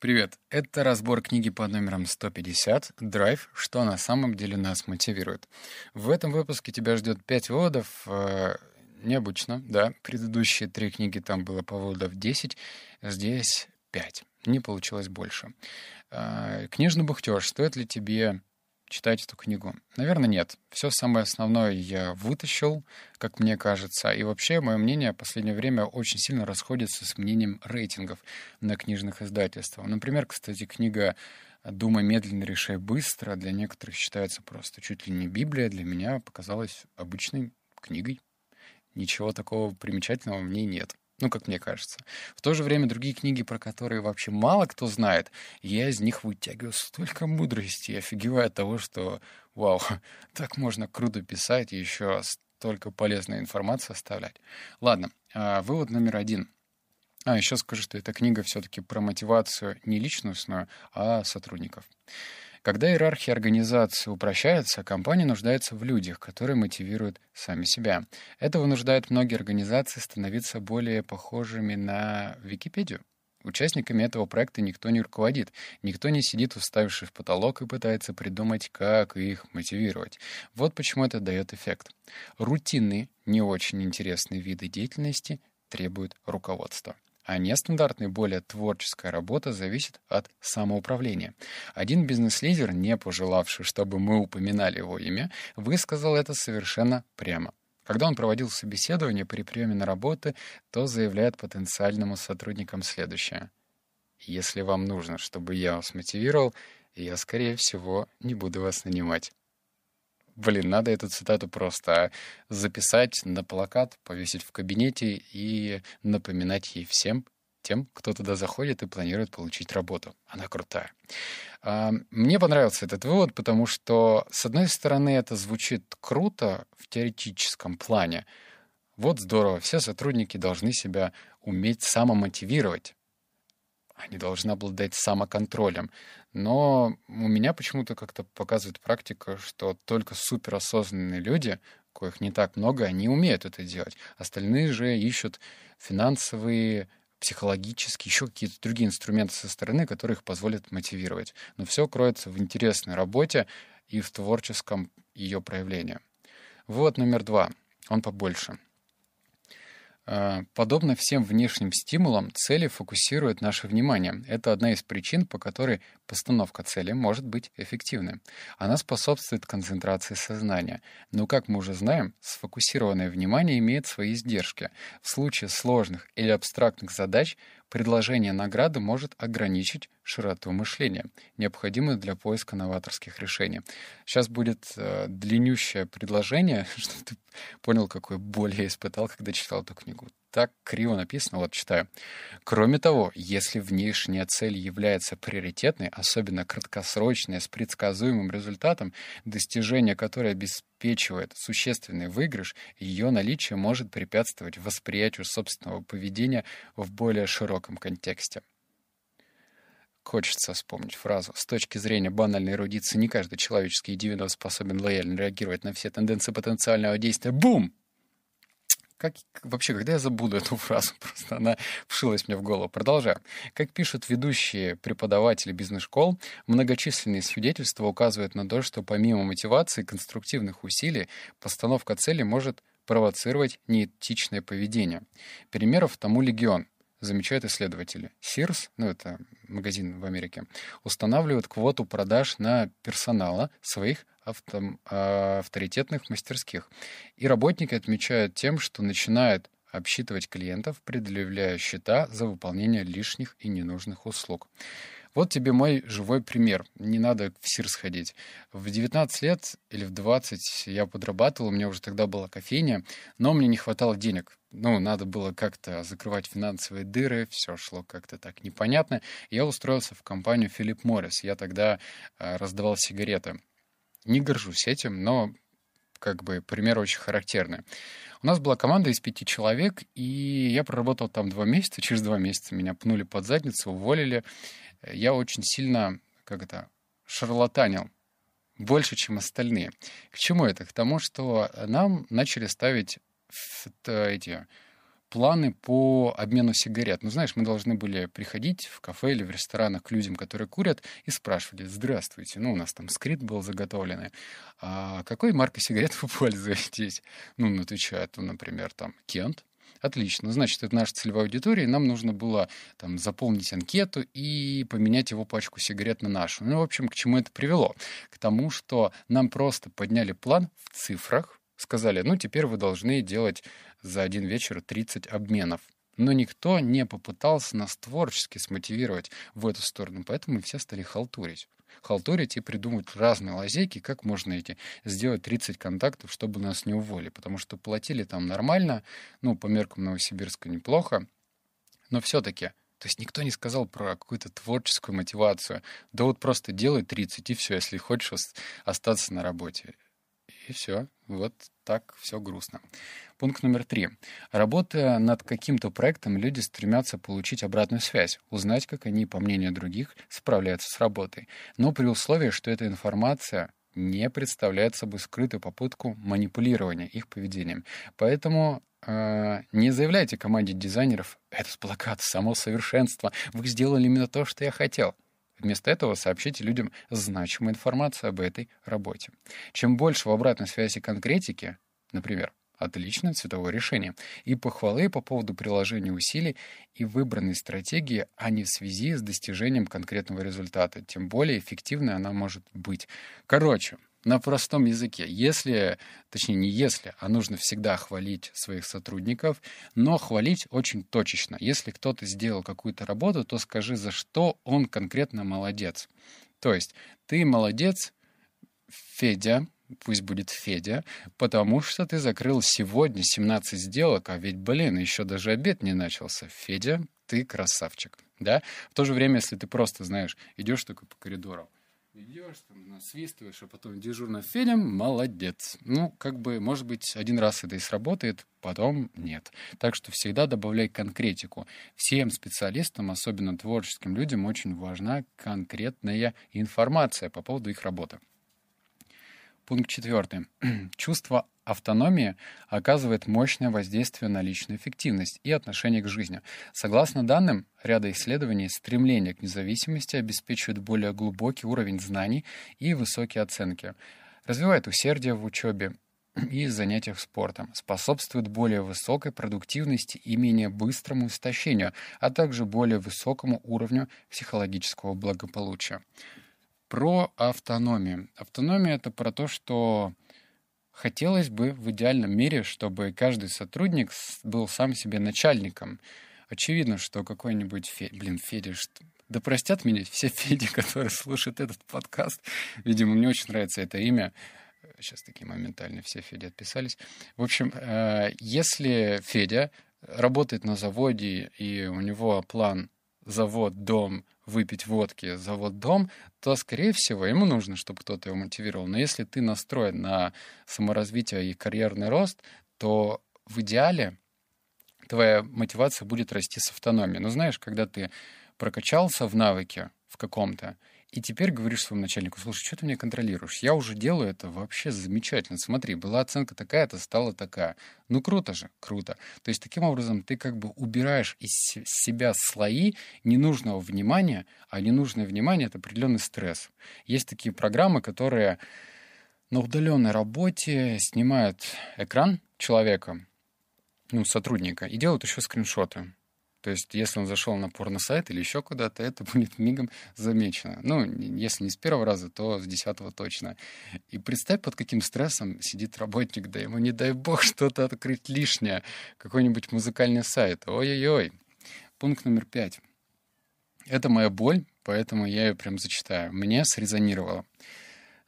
Привет, это разбор книги под номером 150 «Драйв. Что на самом деле нас мотивирует». В этом выпуске тебя ждет 5 выводов. Э, необычно, да. Предыдущие три книги там было по выводов 10, здесь 5. Не получилось больше. Э, книжный бухтеж. Стоит ли тебе читать эту книгу? Наверное, нет. Все самое основное я вытащил, как мне кажется. И вообще, мое мнение в последнее время очень сильно расходится с мнением рейтингов на книжных издательствах. Например, кстати, книга «Думай медленно, решай быстро» для некоторых считается просто чуть ли не Библия. Для меня показалась обычной книгой. Ничего такого примечательного в ней нет. Ну, как мне кажется. В то же время другие книги, про которые вообще мало кто знает, я из них вытягиваю столько мудрости и офигеваю от того, что, вау, так можно круто писать и еще столько полезной информации оставлять. Ладно, а, вывод номер один. А, еще скажу, что эта книга все-таки про мотивацию не личностную, а сотрудников. Когда иерархия организации упрощается, компания нуждается в людях, которые мотивируют сами себя. Это вынуждает многие организации становиться более похожими на Википедию. Участниками этого проекта никто не руководит, никто не сидит, уставившись в потолок и пытается придумать, как их мотивировать. Вот почему это дает эффект. Рутинные, не очень интересные виды деятельности требуют руководства а нестандартная, более творческая работа зависит от самоуправления. Один бизнес-лидер, не пожелавший, чтобы мы упоминали его имя, высказал это совершенно прямо. Когда он проводил собеседование при приеме на работу, то заявляет потенциальным сотрудникам следующее. «Если вам нужно, чтобы я вас мотивировал, я, скорее всего, не буду вас нанимать». Блин, надо эту цитату просто записать на плакат, повесить в кабинете и напоминать ей всем, тем, кто туда заходит и планирует получить работу. Она крутая. А, мне понравился этот вывод, потому что, с одной стороны, это звучит круто в теоретическом плане. Вот здорово, все сотрудники должны себя уметь самомотивировать они должны обладать самоконтролем. Но у меня почему-то как-то показывает практика, что только суперосознанные люди, коих не так много, они умеют это делать. Остальные же ищут финансовые, психологические, еще какие-то другие инструменты со стороны, которые их позволят мотивировать. Но все кроется в интересной работе и в творческом ее проявлении. Вот номер два. Он побольше. Э, подобно всем внешним стимулам, цели фокусируют наше внимание. Это одна из причин, по которой постановка цели может быть эффективной. Она способствует концентрации сознания. Но, как мы уже знаем, сфокусированное внимание имеет свои издержки. В случае сложных или абстрактных задач предложение награды может ограничить широту мышления, необходимую для поиска новаторских решений. Сейчас будет э, длиннющее предложение, чтобы ты понял, какой боль я испытал, когда читал эту книгу так криво написано, вот читаю. Кроме того, если внешняя цель является приоритетной, особенно краткосрочная, с предсказуемым результатом, достижение которой обеспечивает существенный выигрыш, ее наличие может препятствовать восприятию собственного поведения в более широком контексте. Хочется вспомнить фразу. С точки зрения банальной эрудиции, не каждый человеческий индивидуум способен лояльно реагировать на все тенденции потенциального действия. Бум! Как, вообще, когда я забуду эту фразу? Просто она вшилась мне в голову. Продолжаю. Как пишут ведущие преподаватели бизнес-школ, многочисленные свидетельства указывают на то, что помимо мотивации и конструктивных усилий, постановка цели может провоцировать неэтичное поведение. Примеров тому легион замечают исследователи. Sears, ну это магазин в Америке, устанавливает квоту продаж на персонала своих авто, а, авторитетных мастерских. И работники отмечают тем, что начинают обсчитывать клиентов, предъявляя счета за выполнение лишних и ненужных услуг. Вот тебе мой живой пример. Не надо в СИР сходить. В 19 лет или в 20 я подрабатывал, у меня уже тогда была кофейня, но мне не хватало денег. Ну, надо было как-то закрывать финансовые дыры, все шло как-то так непонятно. Я устроился в компанию Philip Morris. Я тогда э, раздавал сигареты. Не горжусь этим, но как бы пример очень характерный. У нас была команда из пяти человек, и я проработал там два месяца. Через два месяца меня пнули под задницу, уволили. Я очень сильно, как это, шарлатанил больше, чем остальные. К чему это? К тому, что нам начали ставить эти планы по обмену сигарет. Ну, знаешь, мы должны были приходить в кафе или в ресторанах к людям, которые курят, и спрашивали, здравствуйте, ну, у нас там скрипт был заготовленный, а какой маркой сигарет вы пользуетесь? Ну, отвечают, ну, например, там, Кент, Отлично. Значит, это наша целевая аудитория, нам нужно было там, заполнить анкету и поменять его пачку сигарет на нашу. Ну, в общем, к чему это привело? К тому, что нам просто подняли план в цифрах, сказали, ну, теперь вы должны делать за один вечер 30 обменов. Но никто не попытался нас творчески смотивировать в эту сторону, поэтому мы все стали халтурить. Халтурить и придумать разные лазейки, как можно эти сделать 30 контактов, чтобы нас не уволили. Потому что платили там нормально, ну, по меркам Новосибирска неплохо, но все-таки то есть никто не сказал про какую-то творческую мотивацию. Да вот просто делай 30, и все, если хочешь остаться на работе. И все. Вот так все грустно. Пункт номер три. Работая над каким-то проектом, люди стремятся получить обратную связь, узнать, как они, по мнению других, справляются с работой. Но при условии, что эта информация не представляет собой скрытую попытку манипулирования их поведением. Поэтому э, не заявляйте команде дизайнеров «это плакат, само совершенство, вы сделали именно то, что я хотел». Вместо этого сообщите людям значимую информацию об этой работе. Чем больше в обратной связи конкретики, например, отличное цветовое решение, и похвалы по поводу приложения усилий и выбранной стратегии, а не в связи с достижением конкретного результата, тем более эффективной она может быть. Короче, на простом языке. Если, точнее не если, а нужно всегда хвалить своих сотрудников, но хвалить очень точечно. Если кто-то сделал какую-то работу, то скажи, за что он конкретно молодец. То есть ты молодец, Федя, пусть будет Федя, потому что ты закрыл сегодня 17 сделок, а ведь, блин, еще даже обед не начался. Федя, ты красавчик, да? В то же время, если ты просто, знаешь, идешь такой по коридору, идешь, там, насвистываешь, а потом дежурно Федя, молодец. Ну, как бы, может быть, один раз это и сработает, потом нет. Так что всегда добавляй конкретику. Всем специалистам, особенно творческим людям, очень важна конкретная информация по поводу их работы. Пункт четвертый. Чувство автономии оказывает мощное воздействие на личную эффективность и отношение к жизни. Согласно данным ряда исследований, стремление к независимости обеспечивает более глубокий уровень знаний и высокие оценки, развивает усердие в учебе, и занятиях спортом, способствует более высокой продуктивности и менее быстрому истощению, а также более высокому уровню психологического благополучия. Про автономию. Автономия — это про то, что хотелось бы в идеальном мире, чтобы каждый сотрудник был сам себе начальником. Очевидно, что какой-нибудь Фе... Блин, Федя, что... Да простят меня все Феди, которые слушают этот подкаст. Видимо, мне очень нравится это имя. Сейчас такие моментально все Феди отписались. В общем, э, если Федя работает на заводе, и у него план завод, дом, выпить водки, завод, дом, то, скорее всего, ему нужно, чтобы кто-то его мотивировал. Но если ты настроен на саморазвитие и карьерный рост, то в идеале твоя мотивация будет расти с автономией. Но знаешь, когда ты прокачался в навыке в каком-то, и теперь говоришь своему начальнику, слушай, что ты меня контролируешь? Я уже делаю это вообще замечательно. Смотри, была оценка такая-то, стала такая. Ну круто же, круто. То есть таким образом ты как бы убираешь из себя слои ненужного внимания, а ненужное внимание — это определенный стресс. Есть такие программы, которые на удаленной работе снимают экран человека, ну, сотрудника, и делают еще скриншоты. То есть, если он зашел на порно-сайт или еще куда-то, это будет мигом замечено. Ну, если не с первого раза, то с десятого точно. И представь, под каким стрессом сидит работник, да ему, не дай бог, что-то открыть лишнее, какой-нибудь музыкальный сайт. Ой-ой-ой. Пункт номер пять. Это моя боль, поэтому я ее прям зачитаю. Мне срезонировало.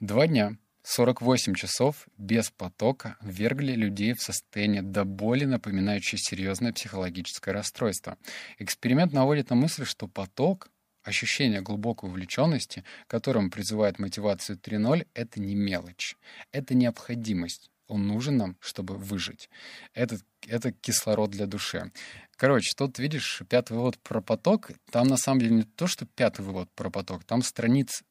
Два дня 48 часов без потока ввергли людей в состояние до боли, напоминающее серьезное психологическое расстройство. Эксперимент наводит на мысль, что поток, ощущение глубокой увлеченности, которым призывает мотивацию 3.0, это не мелочь, это необходимость. Он нужен нам, чтобы выжить. Это, это кислород для души. Короче, тут видишь пятый вывод про поток. Там на самом деле не то, что пятый вывод про поток, там страниц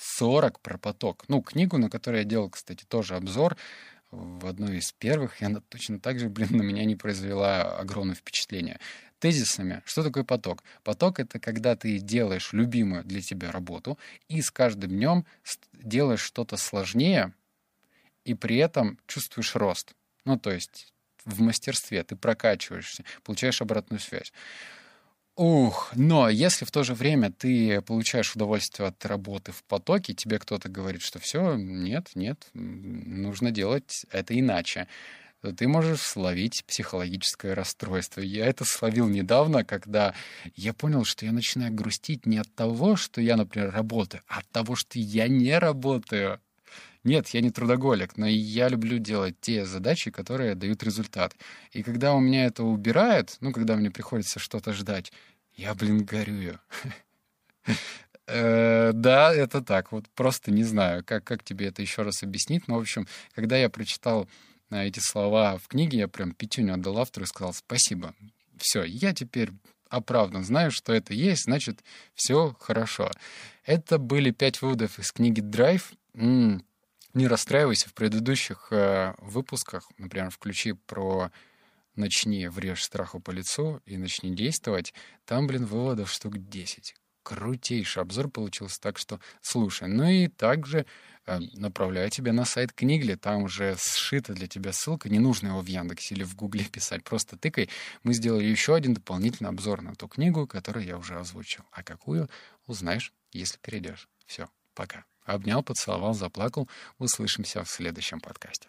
40 про поток. Ну, книгу, на которой я делал, кстати, тоже обзор, в одной из первых, и она точно так же, блин, на меня не произвела огромное впечатление. Тезисами. Что такое поток? Поток — это когда ты делаешь любимую для тебя работу, и с каждым днем делаешь что-то сложнее, и при этом чувствуешь рост. Ну, то есть в мастерстве ты прокачиваешься, получаешь обратную связь. Ух, но если в то же время ты получаешь удовольствие от работы в потоке, тебе кто-то говорит, что все, нет, нет, нужно делать это иначе, ты можешь словить психологическое расстройство. Я это словил недавно, когда я понял, что я начинаю грустить не от того, что я, например, работаю, а от того, что я не работаю. Нет, я не трудоголик, но я люблю делать те задачи, которые дают результат. И когда у меня это убирают, ну, когда мне приходится что-то ждать, я, блин, горюю. Э, да, это так. Вот просто не знаю, как, как тебе это еще раз объяснить. Но, в общем, когда я прочитал э, эти слова в книге, я прям пятюню отдал автору и сказал спасибо. Все, я теперь оправдан, знаю, что это есть, значит, все хорошо. Это были пять выводов из книги «Драйв». Не расстраивайся, в предыдущих э, выпусках, например, включи про «Начни, врежь страху по лицу» и «Начни действовать», там, блин, выводов штук 10. Крутейший обзор получился, так что слушай. Ну и также э, направляю тебя на сайт Книгли, там уже сшита для тебя ссылка, не нужно его в Яндексе или в Гугле писать, просто тыкай. Мы сделали еще один дополнительный обзор на ту книгу, которую я уже озвучил. А какую, узнаешь, если перейдешь. Все, пока. Обнял, поцеловал, заплакал. Услышимся в следующем подкасте.